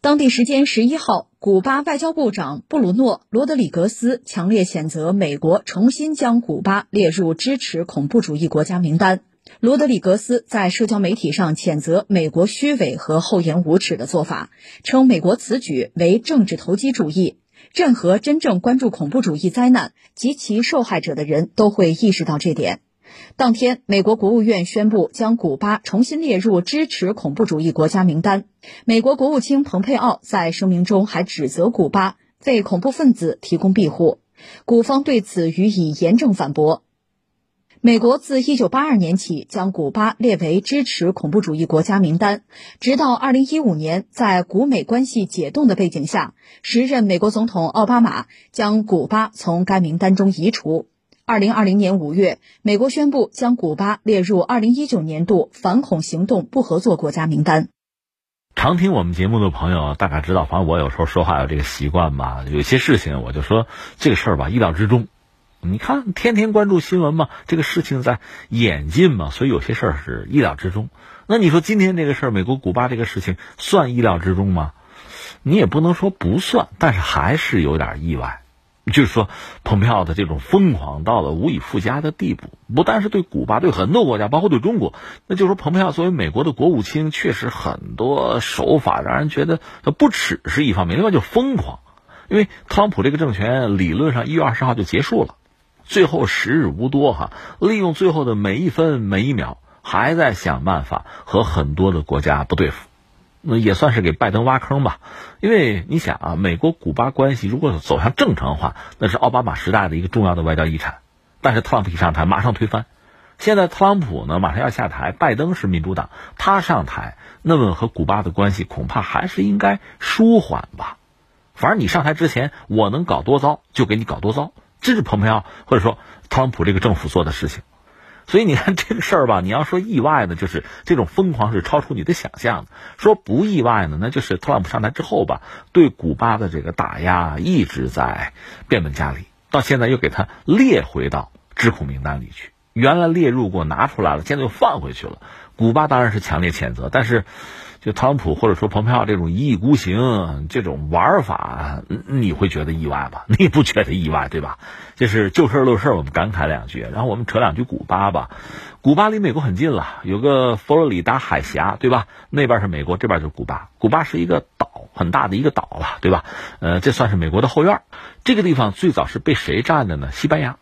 当地时间十一号，古巴外交部长布鲁诺·罗德里格斯强烈谴责美国重新将古巴列入支持恐怖主义国家名单。罗德里格斯在社交媒体上谴责美国虚伪和厚颜无耻的做法，称美国此举为政治投机主义。任何真正关注恐怖主义灾难及其受害者的人都会意识到这点。当天，美国国务院宣布将古巴重新列入支持恐怖主义国家名单。美国国务卿蓬佩奥在声明中还指责古巴为恐怖分子提供庇护，古方对此予以严正反驳。美国自1982年起将古巴列为支持恐怖主义国家名单，直到2015年，在古美关系解冻的背景下，时任美国总统奥巴马将古巴从该名单中移除。2020年5月，美国宣布将古巴列入2019年度反恐行动不合作国家名单。常听我们节目的朋友大概知道，反正我有时候说话有这个习惯吧，有些事情我就说这个事儿吧，意料之中。你看，天天关注新闻嘛，这个事情在演进嘛，所以有些事儿是意料之中。那你说今天这个事儿，美国古巴这个事情算意料之中吗？你也不能说不算，但是还是有点意外。就是说，蓬佩奥的这种疯狂到了无以复加的地步，不但是对古巴，对很多国家，包括对中国。那就是说，蓬佩奥作为美国的国务卿，确实很多手法让人觉得他不耻是一方面，另外就疯狂。因为特朗普这个政权理论上一月二十号就结束了。最后时日无多哈，利用最后的每一分每一秒，还在想办法和很多的国家不对付，那也算是给拜登挖坑吧。因为你想啊，美国古巴关系如果走向正常化，那是奥巴马时代的一个重要的外交遗产。但是特朗普一上台马上推翻，现在特朗普呢马上要下台，拜登是民主党，他上台，那么和古巴的关系恐怕还是应该舒缓吧。反正你上台之前，我能搞多糟就给你搞多糟。这是蓬佩奥或者说特朗普这个政府做的事情，所以你看这个事儿吧，你要说意外呢，就是这种疯狂是超出你的想象的；说不意外呢，那就是特朗普上台之后吧，对古巴的这个打压一直在变本加厉，到现在又给它列回到智库名单里去。原来列入过，拿出来了，现在又放回去了。古巴当然是强烈谴责，但是。就特朗普或者说蓬佩奥这种一意孤行这种玩法，你会觉得意外吧？你不觉得意外对吧？就是就事论事，我们感慨两句，然后我们扯两句古巴吧。古巴离美国很近了，有个佛罗里达海峡对吧？那边是美国，这边就是古巴。古巴是一个岛，很大的一个岛了对吧？呃，这算是美国的后院。这个地方最早是被谁占的呢？西班牙。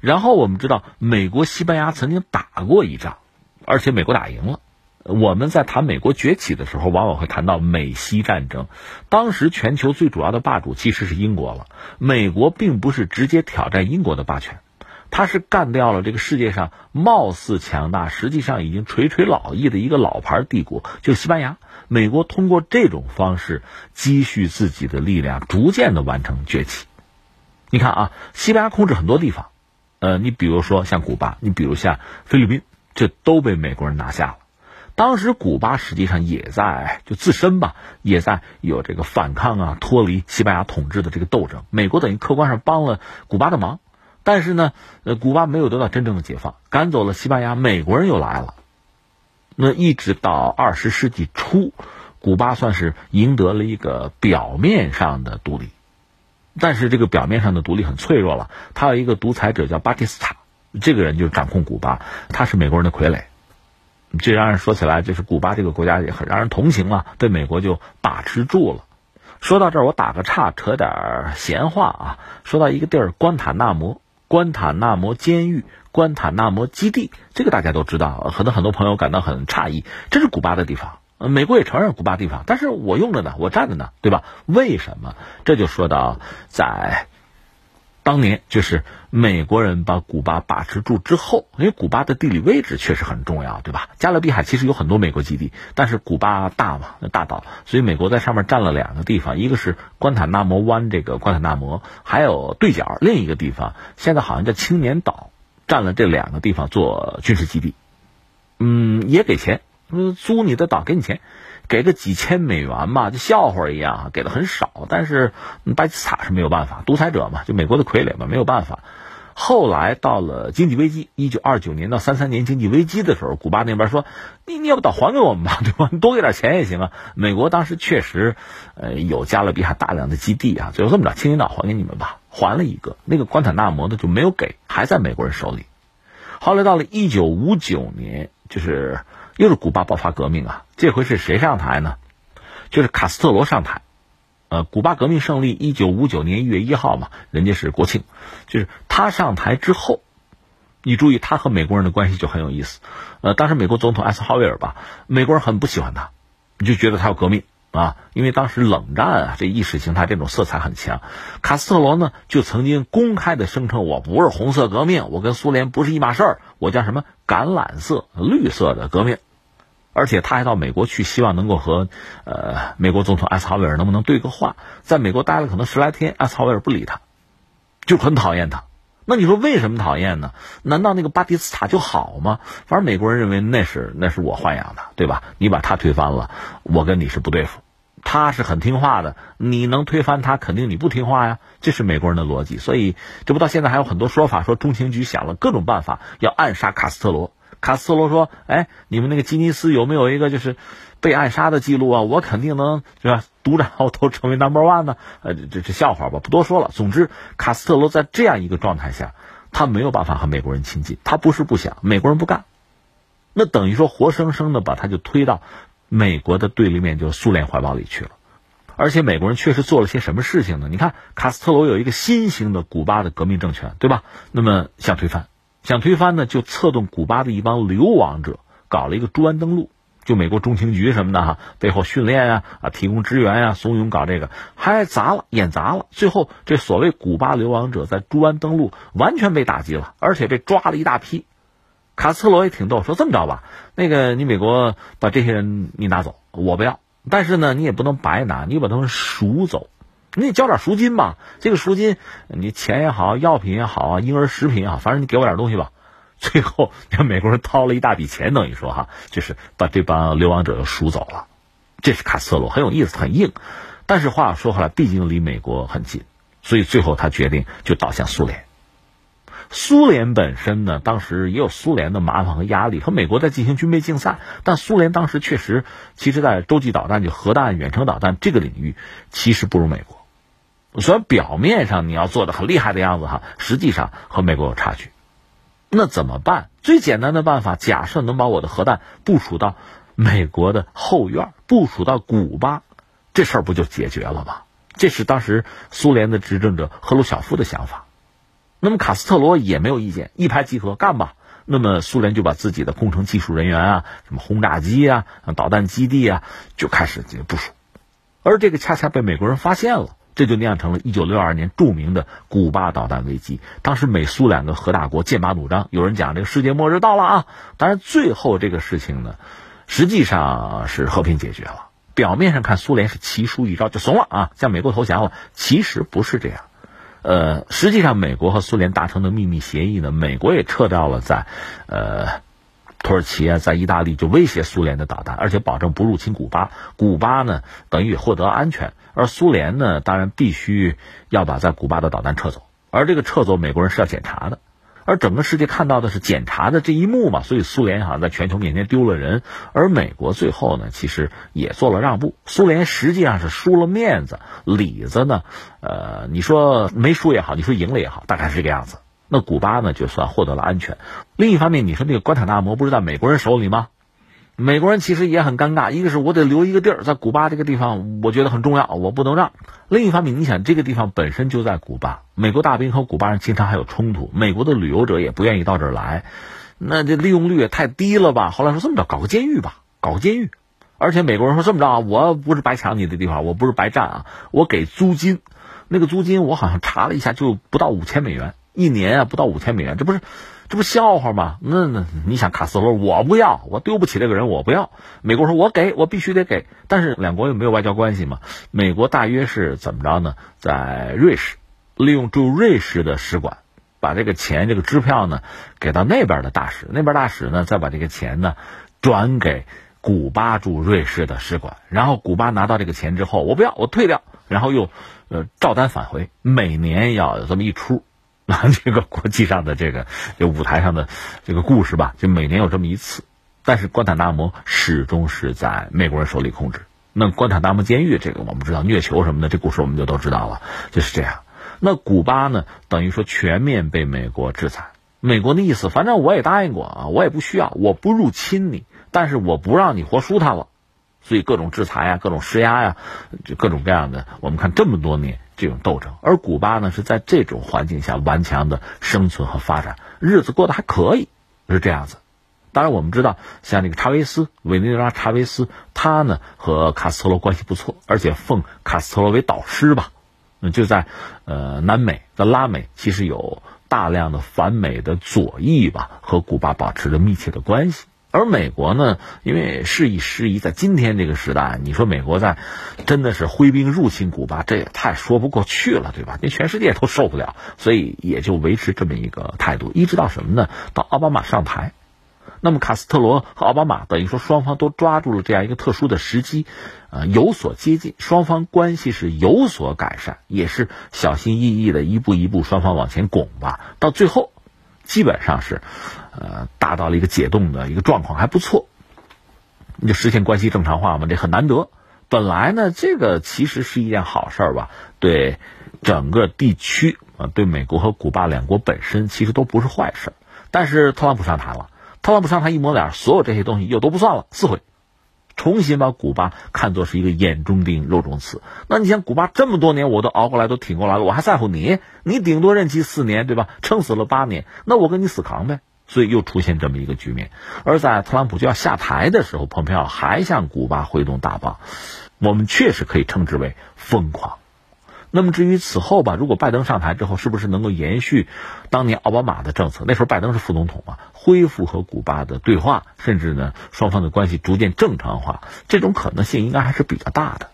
然后我们知道，美国西班牙曾经打过一仗，而且美国打赢了。我们在谈美国崛起的时候，往往会谈到美西战争。当时全球最主要的霸主其实是英国了。美国并不是直接挑战英国的霸权，它是干掉了这个世界上貌似强大、实际上已经垂垂老矣的一个老牌帝国，就是西班牙。美国通过这种方式积蓄自己的力量，逐渐的完成崛起。你看啊，西班牙控制很多地方，呃，你比如说像古巴，你比如像菲律宾，这都被美国人拿下了。当时古巴实际上也在就自身吧，也在有这个反抗啊，脱离西班牙统治的这个斗争。美国等于客观上帮了古巴的忙，但是呢，呃，古巴没有得到真正的解放，赶走了西班牙，美国人又来了。那一直到二十世纪初，古巴算是赢得了一个表面上的独立，但是这个表面上的独立很脆弱了。他有一个独裁者叫巴蒂斯塔，这个人就掌控古巴，他是美国人的傀儡。这让人说起来，就是古巴这个国家也很让人同情啊，被美国就把持住了。说到这儿，我打个岔，扯点闲话啊。说到一个地儿，关塔那摩，关塔那摩监狱，关塔那摩基地，这个大家都知道，可能很多朋友感到很诧异，这是古巴的地方，美国也承认古巴地方，但是我用着呢，我占着呢，对吧？为什么？这就说到在。当年就是美国人把古巴把持住之后，因为古巴的地理位置确实很重要，对吧？加勒比海其实有很多美国基地，但是古巴大嘛，大岛，所以美国在上面占了两个地方，一个是关塔那摩湾这个关塔那摩，还有对角另一个地方，现在好像叫青年岛，占了这两个地方做军事基地，嗯，也给钱，租你的岛给你钱。给个几千美元嘛，就笑话一样，给的很少。但是巴基斯坦是没有办法，独裁者嘛，就美国的傀儡嘛，没有办法。后来到了经济危机，一九二九年到三三年经济危机的时候，古巴那边说：“你你要不倒还给我们吧，对吧？你多给点钱也行啊。”美国当时确实，呃，有加勒比海大量的基地啊，最后这么着，青云岛还给你们吧，还了一个。那个关塔那摩呢就没有给，还在美国人手里。后来到了一九五九年，就是又是古巴爆发革命啊，这回是谁上台呢？就是卡斯特罗上台。呃，古巴革命胜利，一九五九年一月一号嘛，人家是国庆，就是他上台之后，你注意他和美国人的关系就很有意思。呃，当时美国总统艾森豪威尔吧，美国人很不喜欢他，你就觉得他要革命啊，因为当时冷战啊，这意识形态这种色彩很强。卡斯特罗呢，就曾经公开的声称，我不是红色革命，我跟苏联不是一码事儿，我叫什么橄榄色、绿色的革命。而且他还到美国去，希望能够和，呃，美国总统艾斯豪威尔能不能对个话。在美国待了可能十来天，艾斯豪威尔不理他，就很讨厌他。那你说为什么讨厌呢？难道那个巴蒂斯塔就好吗？反正美国人认为那是那是我豢养的，对吧？你把他推翻了，我跟你是不对付。他是很听话的，你能推翻他，肯定你不听话呀。这是美国人的逻辑。所以这不到现在还有很多说法，说中情局想了各种办法要暗杀卡斯特罗。卡斯特罗说：“哎，你们那个吉尼斯有没有一个就是被暗杀的记录啊？我肯定能，是吧？独占鳌头，成为 number one 呢？呃，这这笑话吧，不多说了。总之，卡斯特罗在这样一个状态下，他没有办法和美国人亲近。他不是不想，美国人不干，那等于说活生生的把他就推到美国的对立面，就是苏联怀抱里去了。而且美国人确实做了些什么事情呢？你看，卡斯特罗有一个新型的古巴的革命政权，对吧？那么想推翻。”想推翻呢，就策动古巴的一帮流亡者，搞了一个朱安登陆，就美国中情局什么的哈，背后训练啊啊，提供支援啊，怂恿搞这个，还砸了，演砸了。最后这所谓古巴流亡者在朱安登陆完全被打击了，而且被抓了一大批。卡斯特罗也挺逗，说这么着吧，那个你美国把这些人你拿走，我不要，但是呢，你也不能白拿，你把他们赎走。你得交点赎金吧？这个赎金，你钱也好，药品也好啊，婴儿食品也好，反正你给我点东西吧。最后，让美国人掏了一大笔钱，等于说哈，就是把这帮流亡者又赎走了。这是卡斯特罗很有意思，很硬。但是话说回来，毕竟离美国很近，所以最后他决定就倒向苏联。苏联本身呢，当时也有苏联的麻烦和压力，和美国在进行军备竞赛。但苏联当时确实，其实，在洲际导弹、就核弹、远程导弹这个领域，其实不如美国。虽然表面上你要做的很厉害的样子哈，实际上和美国有差距。那怎么办？最简单的办法，假设能把我的核弹部署到美国的后院，部署到古巴，这事儿不就解决了吗？这是当时苏联的执政者赫鲁晓夫的想法。那么卡斯特罗也没有意见，一拍即合，干吧。那么苏联就把自己的工程技术人员啊，什么轰炸机啊、导弹基地啊，就开始部署。而这个恰恰被美国人发现了，这就酿成了一九六二年著名的古巴导弹危机。当时美苏两个核大国剑拔弩张，有人讲这个世界末日到了啊。当然最后这个事情呢，实际上是和平解决了。表面上看苏联是棋输一招就怂了啊，向美国投降了，其实不是这样。呃，实际上，美国和苏联达成的秘密协议呢，美国也撤掉了在，呃，土耳其啊，在意大利就威胁苏联的导弹，而且保证不入侵古巴。古巴呢，等于也获得安全，而苏联呢，当然必须要把在古巴的导弹撤走，而这个撤走，美国人是要检查的。而整个世界看到的是检查的这一幕嘛，所以苏联好像在全球面前丢了人，而美国最后呢，其实也做了让步。苏联实际上是输了面子，里子呢，呃，你说没输也好，你说赢了也好，大概是这个样子。那古巴呢，就算获得了安全。另一方面，你说那个关塔那摩不是在美国人手里吗？美国人其实也很尴尬，一个是我得留一个地儿在古巴这个地方，我觉得很重要，我不能让。另一方面，你想这个地方本身就在古巴，美国大兵和古巴人经常还有冲突，美国的旅游者也不愿意到这儿来，那这利用率也太低了吧？后来说这么着，搞个监狱吧，搞个监狱。而且美国人说这么着啊，我不是白抢你的地方，我不是白占啊，我给租金，那个租金我好像查了一下，就不到五千美元一年啊，不到五千美元，这不是。这不笑话吗？那那你想卡斯罗，我不要，我丢不起这个人，我不要。美国说，我给我必须得给，但是两国又没有外交关系嘛。美国大约是怎么着呢？在瑞士，利用驻瑞士的使馆，把这个钱、这个支票呢，给到那边的大使，那边大使呢，再把这个钱呢，转给古巴驻瑞士的使馆，然后古巴拿到这个钱之后，我不要，我退掉，然后又呃照单返回，每年要有这么一出。啊，这个国际上的这个这舞台上的这个故事吧，就每年有这么一次。但是关塔那摩始终是在美国人手里控制。那关塔那摩监狱这个我们知道虐囚什么的，这故事我们就都知道了，就是这样。那古巴呢，等于说全面被美国制裁。美国的意思，反正我也答应过啊，我也不需要，我不入侵你，但是我不让你活舒坦了。所以各种制裁呀，各种施压呀，就各种各样的。我们看这么多年这种斗争，而古巴呢是在这种环境下顽强的生存和发展，日子过得还可以，是这样子。当然我们知道，像这个查韦斯，委内瑞拉查韦斯，他呢和卡斯特罗关系不错，而且奉卡斯特罗为导师吧。那就在呃南美在拉美，其实有大量的反美的左翼吧，和古巴保持着密切的关系。而美国呢，因为事已时宜，在今天这个时代，你说美国在真的是挥兵入侵古巴，这也太说不过去了，对吧？那全世界都受不了，所以也就维持这么一个态度，一直到什么呢？到奥巴马上台，那么卡斯特罗和奥巴马等于说双方都抓住了这样一个特殊的时机，呃，有所接近，双方关系是有所改善，也是小心翼翼的一步一步双方往前拱吧，到最后。基本上是，呃，达到了一个解冻的一个状况，还不错。你就实现关系正常化嘛，这很难得。本来呢，这个其实是一件好事儿吧，对整个地区啊，对美国和古巴两国本身其实都不是坏事。但是特朗普上台了，特朗普上台一抹脸，所有这些东西又都不算了，撕毁。重新把古巴看作是一个眼中钉、肉中刺。那你想，古巴这么多年我都熬过来、都挺过来了，我还在乎你？你顶多任期四年，对吧？撑死了八年，那我跟你死扛呗。所以又出现这么一个局面。而在特朗普就要下台的时候，蓬佩奥还向古巴挥动大棒，我们确实可以称之为疯狂。那么至于此后吧，如果拜登上台之后，是不是能够延续当年奥巴马的政策？那时候拜登是副总统嘛，恢复和古巴的对话，甚至呢双方的关系逐渐正常化，这种可能性应该还是比较大的。